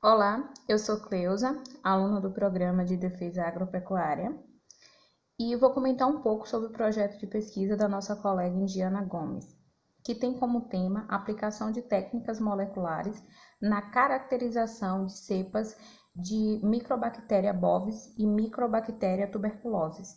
Olá, eu sou Cleusa, aluna do Programa de Defesa Agropecuária, e vou comentar um pouco sobre o projeto de pesquisa da nossa colega Indiana Gomes, que tem como tema a aplicação de técnicas moleculares na caracterização de cepas de Microbactéria bovis e Microbactéria tuberculosis.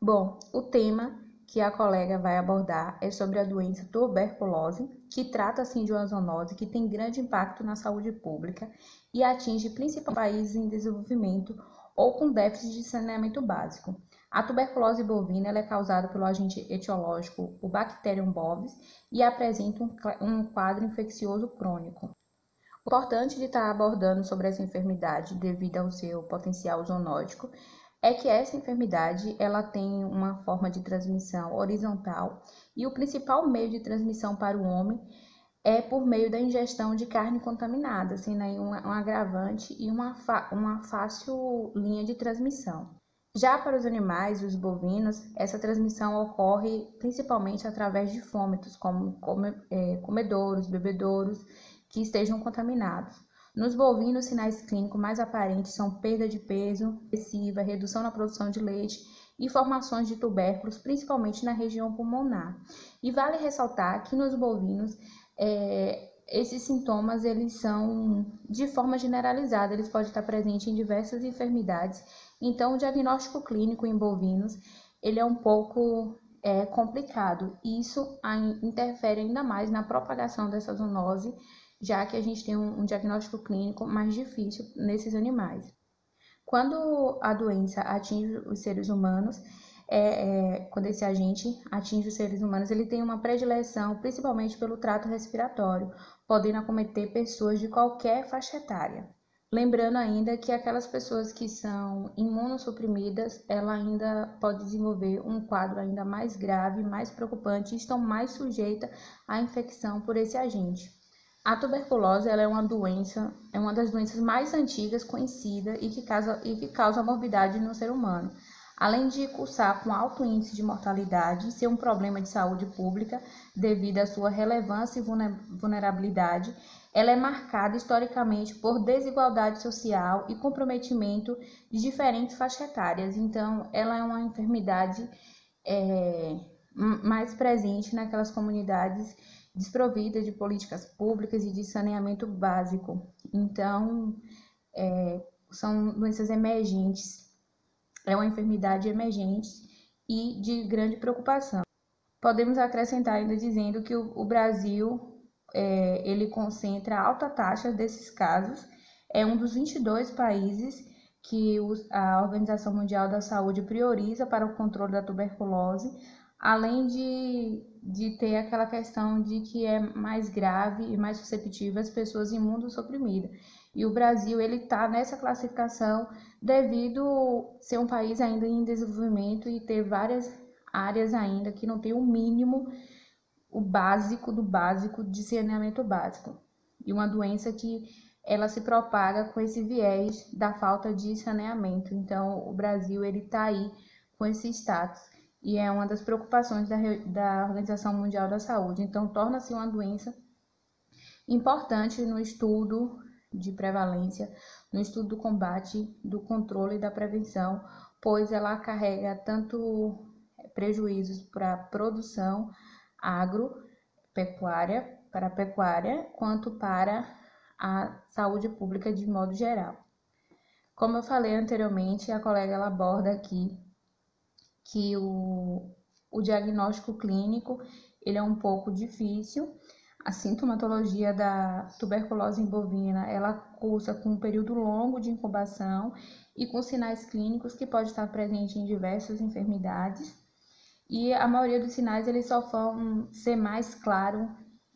Bom, o tema que a colega vai abordar é sobre a doença tuberculose, que trata-se assim, de uma zoonose que tem grande impacto na saúde pública e atinge principalmente países em desenvolvimento ou com déficit de saneamento básico. A tuberculose bovina é causada pelo agente etiológico, o Bacterium bovis, e apresenta um quadro infeccioso crônico. O importante de estar abordando sobre essa enfermidade, devido ao seu potencial zoonótico, é que essa enfermidade ela tem uma forma de transmissão horizontal e o principal meio de transmissão para o homem é por meio da ingestão de carne contaminada, sendo aí um, agravante e uma, uma fácil linha de transmissão. Já para os animais, os bovinos, essa transmissão ocorre principalmente através de fômitos, como é, comedouros, bebedouros, que estejam contaminados. Nos bovinos, sinais clínicos mais aparentes são perda de peso excessiva, redução na produção de leite e formações de tubérculos, principalmente na região pulmonar. E vale ressaltar que nos bovinos, é, esses sintomas eles são de forma generalizada, eles podem estar presentes em diversas enfermidades. Então, o diagnóstico clínico em bovinos ele é um pouco é, complicado. Isso interfere ainda mais na propagação dessa zoonose já que a gente tem um, um diagnóstico clínico mais difícil nesses animais. Quando a doença atinge os seres humanos, é, é, quando esse agente atinge os seres humanos, ele tem uma predileção principalmente pelo trato respiratório, podendo acometer pessoas de qualquer faixa etária. Lembrando ainda que aquelas pessoas que são imunossuprimidas, ela ainda pode desenvolver um quadro ainda mais grave, mais preocupante e estão mais sujeitas à infecção por esse agente. A tuberculose é uma doença, é uma das doenças mais antigas conhecidas e que causa, e que causa morbidade no ser humano. Além de cursar com alto índice de mortalidade e ser um problema de saúde pública devido à sua relevância e vulnerabilidade, ela é marcada historicamente por desigualdade social e comprometimento de diferentes faixas etárias. Então, ela é uma enfermidade é, mais presente naquelas comunidades desprovida de políticas públicas e de saneamento básico. Então, é, são doenças emergentes, é uma enfermidade emergente e de grande preocupação. Podemos acrescentar ainda dizendo que o, o Brasil é, ele concentra alta taxa desses casos, é um dos 22 países que a Organização Mundial da Saúde prioriza para o controle da tuberculose, além de, de ter aquela questão de que é mais grave e mais susceptível as pessoas imunossuprimidas. E o Brasil ele está nessa classificação devido ser um país ainda em desenvolvimento e ter várias áreas ainda que não tem o mínimo, o básico do básico de saneamento básico. E uma doença que ela se propaga com esse viés da falta de saneamento. Então, o Brasil ele está aí com esse status e é uma das preocupações da, da Organização Mundial da Saúde. Então, torna-se uma doença importante no estudo de prevalência, no estudo do combate, do controle e da prevenção, pois ela carrega tanto prejuízos para a produção agropecuária, para a pecuária, quanto para a saúde pública de modo geral. Como eu falei anteriormente, a colega aborda aqui que o, o diagnóstico clínico ele é um pouco difícil. A sintomatologia da tuberculose bovina, ela cursa com um período longo de incubação e com sinais clínicos que pode estar presente em diversas enfermidades. E a maioria dos sinais eles só vão ser mais claro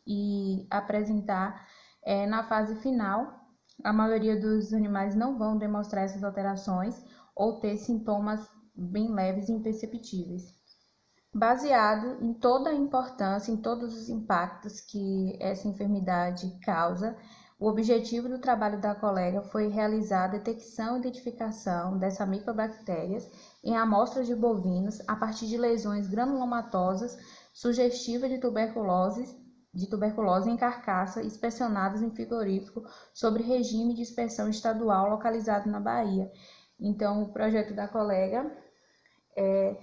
e apresentar é, na fase final. A maioria dos animais não vão demonstrar essas alterações ou ter sintomas bem leves e imperceptíveis. Baseado em toda a importância, em todos os impactos que essa enfermidade causa, o objetivo do trabalho da colega foi realizar a detecção e identificação dessas microbactérias em amostras de bovinos a partir de lesões granulomatosas sugestivas de tuberculose de tuberculose em carcaça inspecionadas em frigorífico sobre regime de inspeção estadual localizado na Bahia. Então, o projeto da colega é,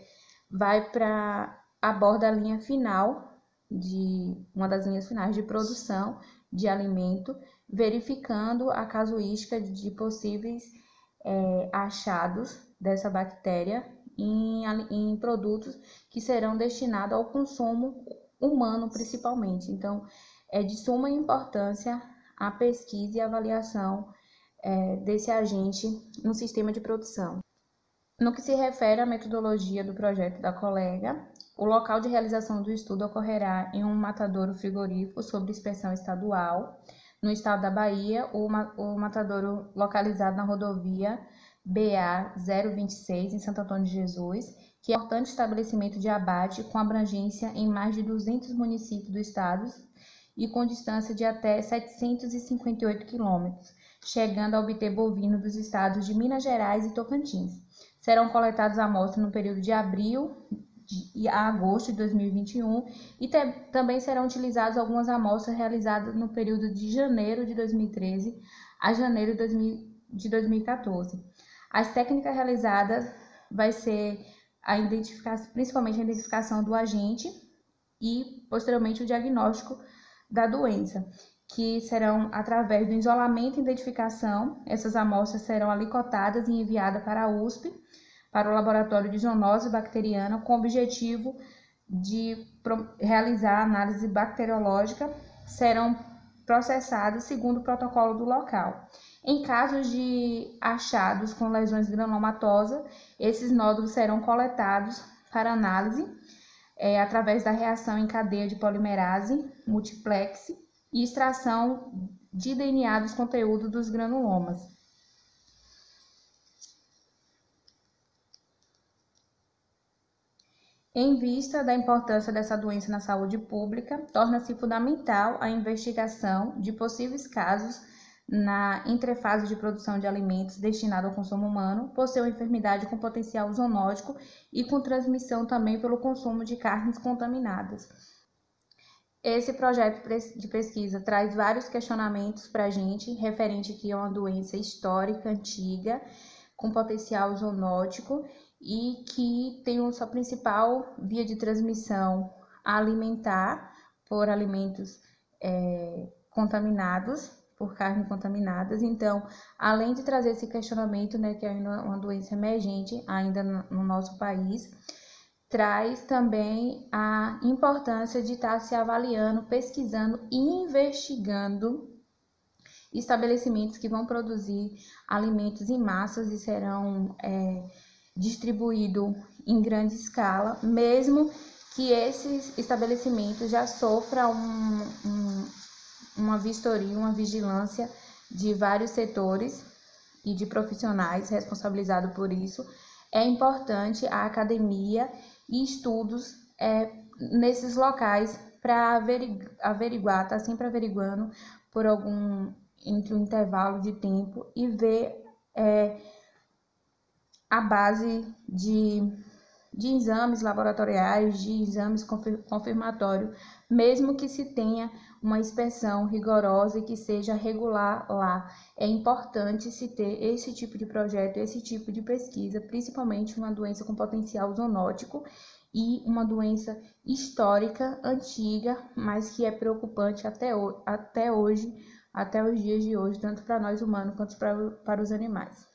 vai para aborda a linha final de uma das linhas finais de produção de alimento, verificando a casuística de possíveis é, achados dessa bactéria em, em produtos que serão destinados ao consumo humano, principalmente. Então, é de suma importância a pesquisa e avaliação é, desse agente no sistema de produção. No que se refere à metodologia do projeto da colega, o local de realização do estudo ocorrerá em um matadouro frigorífico sob inspeção estadual, no estado da Bahia, o, matadouro localizado na rodovia BA 026, em Santo Antônio de Jesus, que é um importante estabelecimento de abate com abrangência em mais de 200 municípios do estado e com distância de até 758 quilômetros, chegando a obter bovino dos estados de Minas Gerais e Tocantins. Serão coletadas amostras no período de abril a agosto de 2021 e também serão utilizadas algumas amostras realizadas no período de janeiro de 2013 a janeiro de 2014. As técnicas realizadas vai ser a identificação, principalmente a identificação do agente e posteriormente o diagnóstico da doença, que serão através do isolamento e identificação. Essas amostras serão alicotadas e enviadas para a USP, para o laboratório de zoonose bacteriana, com o objetivo de realizar análise bacteriológica, serão processadas segundo o protocolo do local. Em casos de achados com lesões granulomatosas, esses nódulos serão coletados para análise é, através da reação em cadeia de polimerase, multiplex e extração de DNA dos conteúdos dos granulomas. Em vista da importância dessa doença na saúde pública, torna-se fundamental a investigação de possíveis casos na entrefase de produção de alimentos destinado ao consumo humano, por ser uma enfermidade com potencial zoonótico e com transmissão também pelo consumo de carnes contaminadas. Esse projeto de pesquisa traz vários questionamentos para a gente, referente que é uma doença histórica, antiga, com potencial zoonótico e que tem sua principal via de transmissão alimentar por alimentos é, contaminados por carne contaminadas. Então, além de trazer esse questionamento, né, que é uma doença emergente ainda no nosso país, traz também a importância de estar se avaliando, pesquisando e investigando estabelecimentos que vão produzir alimentos em massas e serão é, distribuídos em grande escala, mesmo que esses estabelecimentos já sofram um, um uma vistoria, uma vigilância de vários setores e de profissionais responsabilizados por isso. É importante a academia e estudos é, nesses locais para averiguar, tá sempre averiguando por algum entre um intervalo de tempo e ver é, a base de, de exames laboratoriais, de exames confirmatórios, mesmo que se tenha uma inspeção rigorosa e que seja regular lá. É importante se ter esse tipo de projeto, esse tipo de pesquisa, principalmente uma doença com potencial zoonótico e uma doença histórica, antiga, mas que é preocupante até, até hoje, até os dias de hoje, tanto para nós humanos quanto para, para os animais.